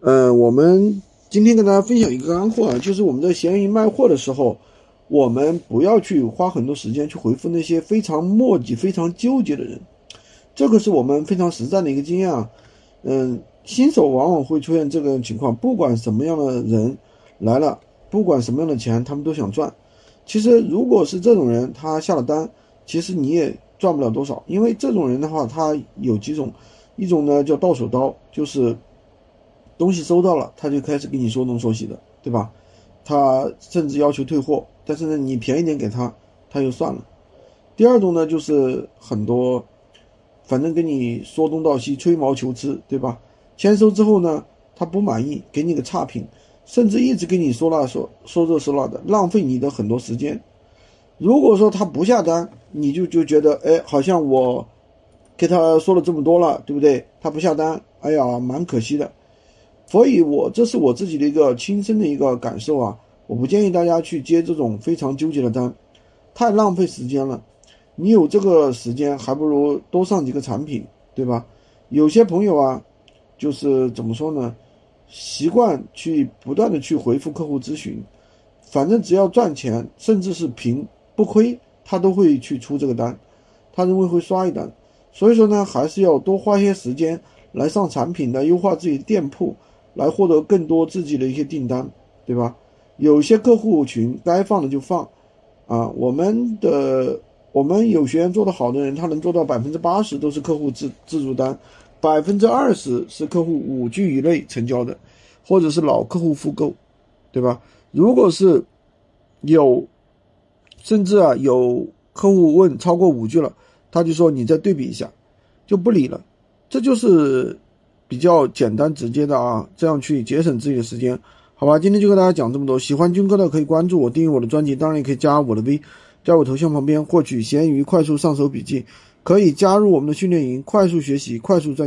呃，我们今天跟大家分享一个干货啊，就是我们在闲鱼卖货的时候，我们不要去花很多时间去回复那些非常磨叽、非常纠结的人，这个是我们非常实战的一个经验啊。嗯，新手往往会出现这个情况，不管什么样的人来了，不管什么样的钱，他们都想赚。其实如果是这种人，他下了单，其实你也赚不了多少，因为这种人的话，他有几种，一种呢叫到手刀，就是。东西收到了，他就开始跟你说东说西的，对吧？他甚至要求退货，但是呢，你便宜点给他，他又算了。第二种呢，就是很多，反正跟你说东道西，吹毛求疵，对吧？签收之后呢，他不满意，给你个差评，甚至一直跟你说那说说这说那的，浪费你的很多时间。如果说他不下单，你就就觉得，哎，好像我给他说了这么多了，对不对？他不下单，哎呀，蛮可惜的。所以，我这是我自己的一个亲身的一个感受啊！我不建议大家去接这种非常纠结的单，太浪费时间了。你有这个时间，还不如多上几个产品，对吧？有些朋友啊，就是怎么说呢？习惯去不断的去回复客户咨询，反正只要赚钱，甚至是平不亏，他都会去出这个单，他认为会刷一单。所以说呢，还是要多花些时间来上产品，来优化自己的店铺。来获得更多自己的一些订单，对吧？有些客户群该放的就放，啊，我们的我们有学员做的好的人，他能做到百分之八十都是客户自自助单，百分之二十是客户五句以内成交的，或者是老客户复购，对吧？如果是有，甚至啊有客户问超过五句了，他就说你再对比一下，就不理了，这就是。比较简单直接的啊，这样去节省自己的时间，好吧？今天就跟大家讲这么多。喜欢军哥的可以关注我，订阅我的专辑，当然也可以加我的 V，在我头像旁边获取闲鱼快速上手笔记，可以加入我们的训练营，快速学习，快速赚钱。